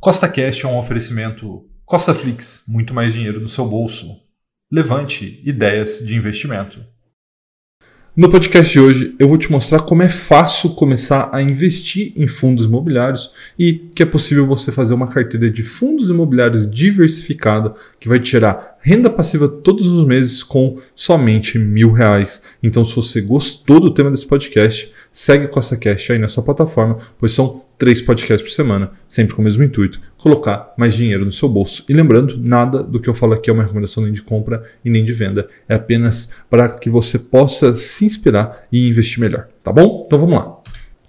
Costa Cash é um oferecimento Costa Flix, muito mais dinheiro no seu bolso. Levante ideias de investimento. No podcast de hoje, eu vou te mostrar como é fácil começar a investir em fundos imobiliários e que é possível você fazer uma carteira de fundos imobiliários diversificada que vai te gerar renda passiva todos os meses com somente mil reais. Então, se você gostou do tema desse podcast, segue Costa Cash aí na sua plataforma, pois são três podcasts por semana, sempre com o mesmo intuito, colocar mais dinheiro no seu bolso. E lembrando, nada do que eu falo aqui é uma recomendação nem de compra e nem de venda, é apenas para que você possa se inspirar e investir melhor, tá bom? Então vamos lá.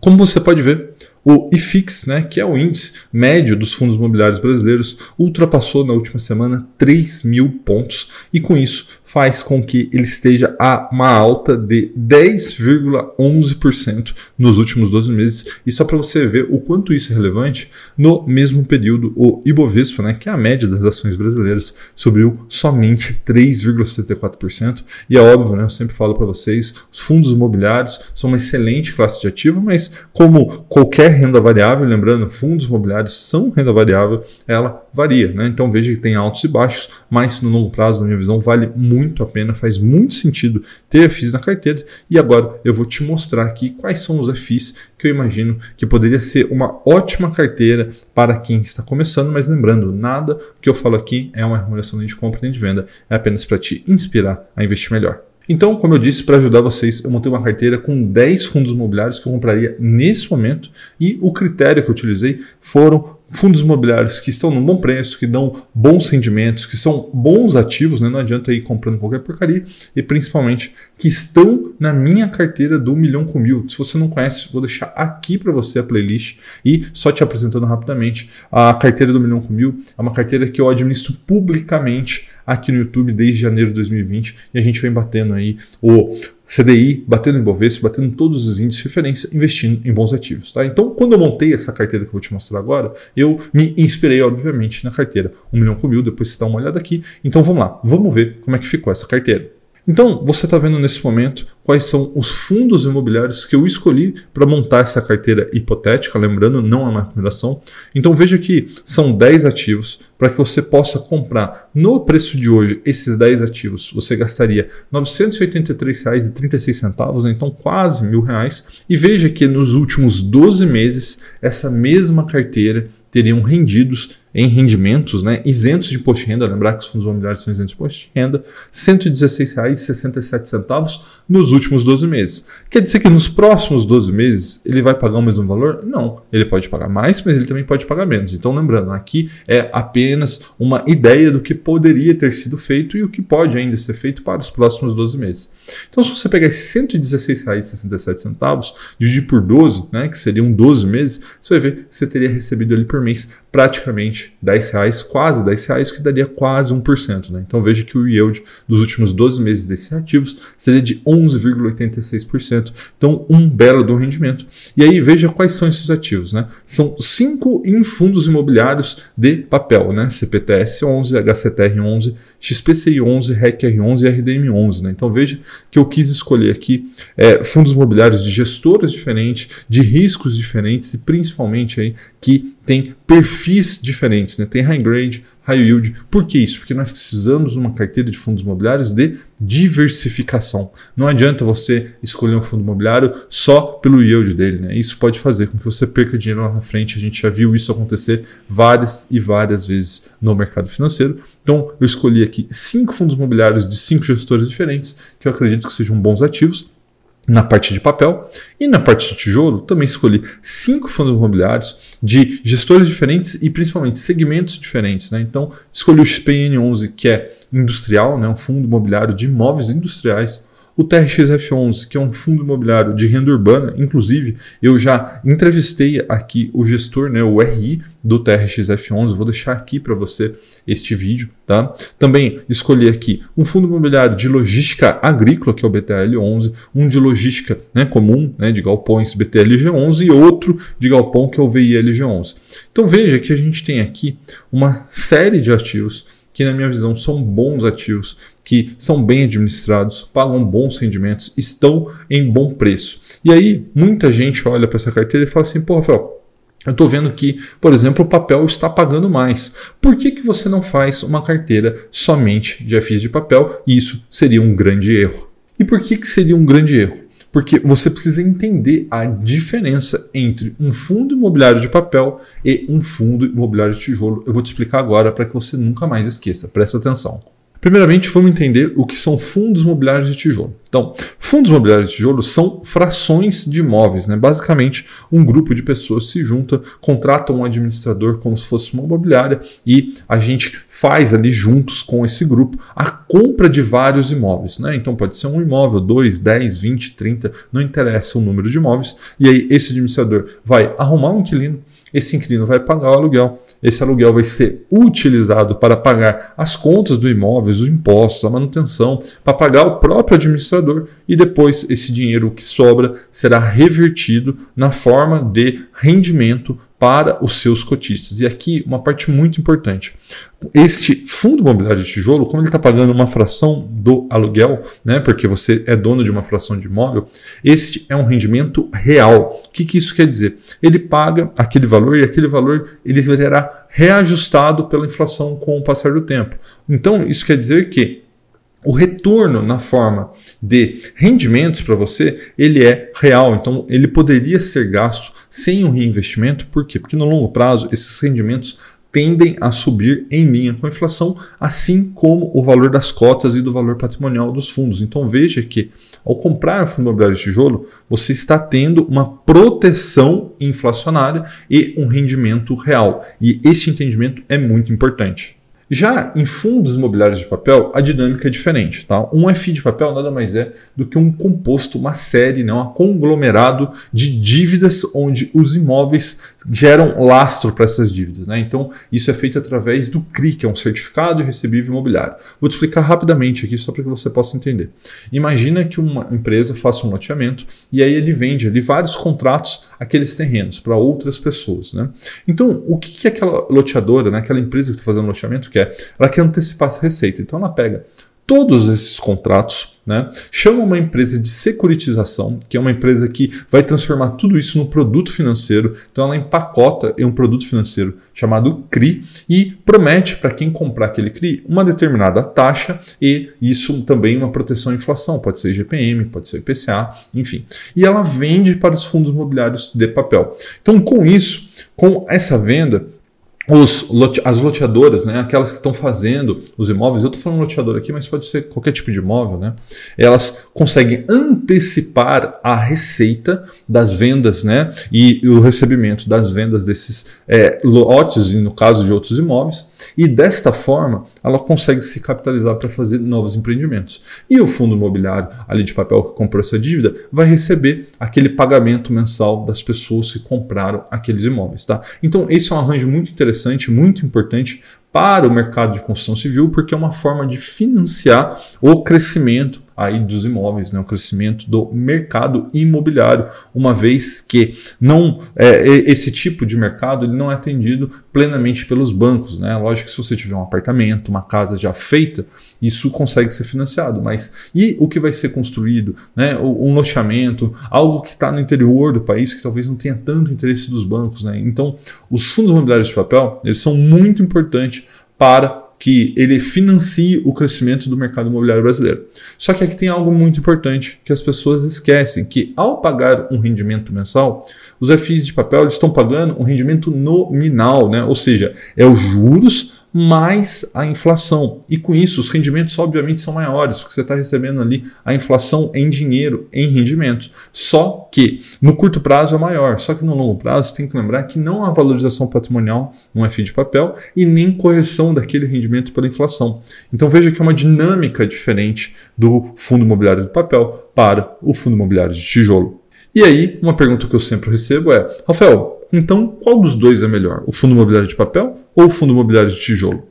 Como você pode ver, o IFIX, né, que é o índice médio dos fundos imobiliários brasileiros, ultrapassou na última semana 3 mil pontos e com isso faz com que ele esteja a uma alta de 10,11% nos últimos 12 meses. E só para você ver o quanto isso é relevante, no mesmo período o Ibovespa, né, que é a média das ações brasileiras, subiu somente 3,74%. E é óbvio, né, eu sempre falo para vocês, os fundos imobiliários são uma excelente classe de ativo, mas como qualquer renda variável, lembrando, fundos imobiliários são renda variável, ela varia. Né? Então veja que tem altos e baixos, mas no longo prazo, na minha visão, vale muito a pena, faz muito sentido ter FIIs na carteira. E agora eu vou te mostrar aqui quais são os FIIs que eu imagino que poderia ser uma ótima carteira para quem está começando, mas lembrando, nada que eu falo aqui é uma remuneração nem de compra nem de venda, é apenas para te inspirar a investir melhor. Então, como eu disse, para ajudar vocês, eu montei uma carteira com 10 fundos imobiliários que eu compraria nesse momento e o critério que eu utilizei foram fundos imobiliários que estão num bom preço, que dão bons rendimentos, que são bons ativos, né? não adianta ir comprando qualquer porcaria, e principalmente que estão na minha carteira do Milhão com Mil. Se você não conhece, vou deixar aqui para você a playlist e só te apresentando rapidamente, a carteira do Milhão com Mil é uma carteira que eu administro publicamente aqui no YouTube desde janeiro de 2020 e a gente vem batendo aí o CDI, batendo em Bovespa, batendo todos os índices de referência, investindo em bons ativos. Tá? Então, quando eu montei essa carteira que eu vou te mostrar agora, eu me inspirei, obviamente, na carteira 1 milhão com mil, depois você dá uma olhada aqui. Então, vamos lá, vamos ver como é que ficou essa carteira. Então, você está vendo nesse momento quais são os fundos imobiliários que eu escolhi para montar essa carteira hipotética, lembrando, não é uma recomendação. Então, veja que são 10 ativos para que você possa comprar no preço de hoje esses 10 ativos. Você gastaria R$ 983,36, então quase mil reais. E veja que nos últimos 12 meses, essa mesma carteira teriam rendidos em rendimentos, né, isentos de imposto de renda, lembrar que os fundos imobiliários são isentos de imposto de renda, R$ 116,67 nos últimos 12 meses. Quer dizer que nos próximos 12 meses ele vai pagar o mesmo valor? Não, ele pode pagar mais, mas ele também pode pagar menos. Então lembrando, aqui é apenas uma ideia do que poderia ter sido feito e o que pode ainda ser feito para os próximos 12 meses. Então se você pegar R$ 116,67, dividir por 12, né, que seriam 12 meses, você vai ver que você teria recebido ali por mês praticamente 10 reais, quase 10 reais, que daria quase 1%. Né? Então veja que o yield dos últimos 12 meses desses ativos seria de 11,86%. Então um belo do rendimento. E aí veja quais são esses ativos. Né? São cinco em fundos imobiliários de papel, né? CPTS 11, HCTR 11, XPCI 11, RECR 11 e RDM 11. Né? Então veja que eu quis escolher aqui é, fundos imobiliários de gestoras diferentes, de riscos diferentes e principalmente aí que tem perfis diferentes, né? tem high grade, high yield. Por que isso? Porque nós precisamos de uma carteira de fundos imobiliários de diversificação. Não adianta você escolher um fundo imobiliário só pelo yield dele. Né? Isso pode fazer com que você perca dinheiro lá na frente. A gente já viu isso acontecer várias e várias vezes no mercado financeiro. Então, eu escolhi aqui cinco fundos imobiliários de cinco gestores diferentes que eu acredito que sejam bons ativos na parte de papel e na parte de tijolo também escolhi cinco fundos imobiliários de gestores diferentes e principalmente segmentos diferentes. Né? Então escolhi o XPN11 que é industrial, né? um fundo imobiliário de imóveis industriais o TRXF11, que é um fundo imobiliário de renda urbana, inclusive eu já entrevistei aqui o gestor, né, o RI do TRXF11, vou deixar aqui para você este vídeo, tá? Também escolhi aqui um fundo imobiliário de logística agrícola, que é o BTL11, um de logística né, comum, né, de galpões BTLG11 e outro de galpão que é o VILG11. Então veja que a gente tem aqui uma série de ativos que, na minha visão, são bons ativos, que são bem administrados, pagam bons rendimentos, estão em bom preço. E aí, muita gente olha para essa carteira e fala assim: pô, Rafael, eu estou vendo que, por exemplo, o papel está pagando mais. Por que, que você não faz uma carteira somente de FIs de papel? Isso seria um grande erro. E por que, que seria um grande erro? Porque você precisa entender a diferença entre um fundo imobiliário de papel e um fundo imobiliário de tijolo. Eu vou te explicar agora para que você nunca mais esqueça. Presta atenção. Primeiramente, vamos entender o que são fundos imobiliários de tijolo. Então, fundos imobiliários de tijolo são frações de imóveis, né? Basicamente, um grupo de pessoas se junta, contrata um administrador como se fosse uma imobiliária e a gente faz ali juntos com esse grupo a compra de vários imóveis, né? Então, pode ser um imóvel, 2, 10, 20, 30, não interessa o número de imóveis, e aí esse administrador vai arrumar um inquilino, esse inquilino vai pagar o aluguel, esse aluguel vai ser utilizado para pagar as contas do imóvel, os impostos, a manutenção, para pagar o próprio administrador e depois esse dinheiro que sobra será revertido na forma de rendimento para os seus cotistas. E aqui uma parte muito importante. Este fundo imobiliário de tijolo, como ele está pagando uma fração do aluguel, né, porque você é dono de uma fração de imóvel, este é um rendimento real. O que, que isso quer dizer? Ele paga aquele valor e aquele valor ele será reajustado pela inflação com o passar do tempo. Então, isso quer dizer que o retorno na forma de rendimentos para você, ele é real. Então, ele poderia ser gasto sem um reinvestimento. Por quê? Porque no longo prazo, esses rendimentos tendem a subir em linha com a inflação, assim como o valor das cotas e do valor patrimonial dos fundos. Então veja que ao comprar um fundo imobiliário de tijolo, você está tendo uma proteção inflacionária e um rendimento real. E esse entendimento é muito importante. Já em fundos imobiliários de papel, a dinâmica é diferente. Tá? Um FI de papel nada mais é do que um composto, uma série, né? um conglomerado de dívidas onde os imóveis geram lastro para essas dívidas. Né? Então, isso é feito através do CRI, que é um certificado recebível imobiliário. Vou te explicar rapidamente aqui, só para que você possa entender. Imagina que uma empresa faça um loteamento e aí ele vende ali vários contratos aqueles terrenos para outras pessoas. Né? Então, o que, que aquela loteadora, né, aquela empresa que está fazendo loteamento quer? Ela quer antecipar essa receita. Então, ela pega todos esses contratos, né? chama uma empresa de securitização, que é uma empresa que vai transformar tudo isso no produto financeiro. Então ela empacota em um produto financeiro chamado CRI e promete para quem comprar aquele CRI uma determinada taxa e isso também uma proteção à inflação, pode ser GPM, pode ser IPCA, enfim. E ela vende para os fundos imobiliários de papel. Então com isso, com essa venda, os, as loteadoras, né, aquelas que estão fazendo os imóveis, eu estou falando loteador aqui, mas pode ser qualquer tipo de imóvel, né, elas conseguem antecipar a receita das vendas né, e o recebimento das vendas desses é, lotes, no caso de outros imóveis, e desta forma ela consegue se capitalizar para fazer novos empreendimentos. E o fundo imobiliário ali de papel que comprou essa dívida vai receber aquele pagamento mensal das pessoas que compraram aqueles imóveis. Tá? Então, esse é um arranjo muito interessante, muito importante para o mercado de construção civil, porque é uma forma de financiar o crescimento aí dos imóveis, né, o crescimento do mercado imobiliário, uma vez que não é, esse tipo de mercado ele não é atendido plenamente pelos bancos, né? Lógico que se você tiver um apartamento, uma casa já feita, isso consegue ser financiado, mas e o que vai ser construído, né? Um loteamento, algo que está no interior do país que talvez não tenha tanto interesse dos bancos, né? Então, os fundos imobiliários de papel eles são muito importantes para que ele financie o crescimento do mercado imobiliário brasileiro. Só que aqui tem algo muito importante que as pessoas esquecem, que ao pagar um rendimento mensal, os FIs de papel estão pagando um rendimento nominal, né? ou seja, é os juros mais a inflação. E com isso, os rendimentos, obviamente, são maiores, porque você está recebendo ali a inflação em dinheiro, em rendimentos. Só que no curto prazo é maior, só que no longo prazo você tem que lembrar que não há valorização patrimonial no FI de papel e nem correção daquele rendimento pela inflação. Então veja que é uma dinâmica diferente do fundo imobiliário de papel para o fundo imobiliário de tijolo. E aí, uma pergunta que eu sempre recebo é: Rafael, então qual dos dois é melhor? O fundo imobiliário de papel ou o fundo imobiliário de tijolo?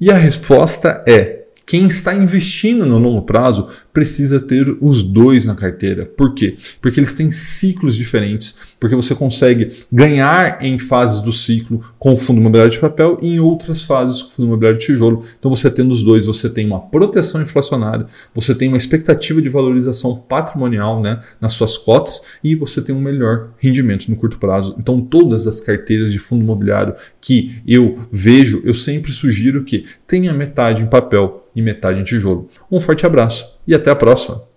E a resposta é: quem está investindo no longo prazo precisa ter os dois na carteira. Por quê? Porque eles têm ciclos diferentes, porque você consegue ganhar em fases do ciclo com o fundo imobiliário de papel e em outras fases com o fundo imobiliário de tijolo. Então você tendo os dois, você tem uma proteção inflacionária, você tem uma expectativa de valorização patrimonial né, nas suas cotas e você tem um melhor rendimento no curto prazo. Então todas as carteiras de fundo imobiliário que eu vejo, eu sempre sugiro que tenha metade em papel e metade em tijolo. Um forte abraço e até a próxima!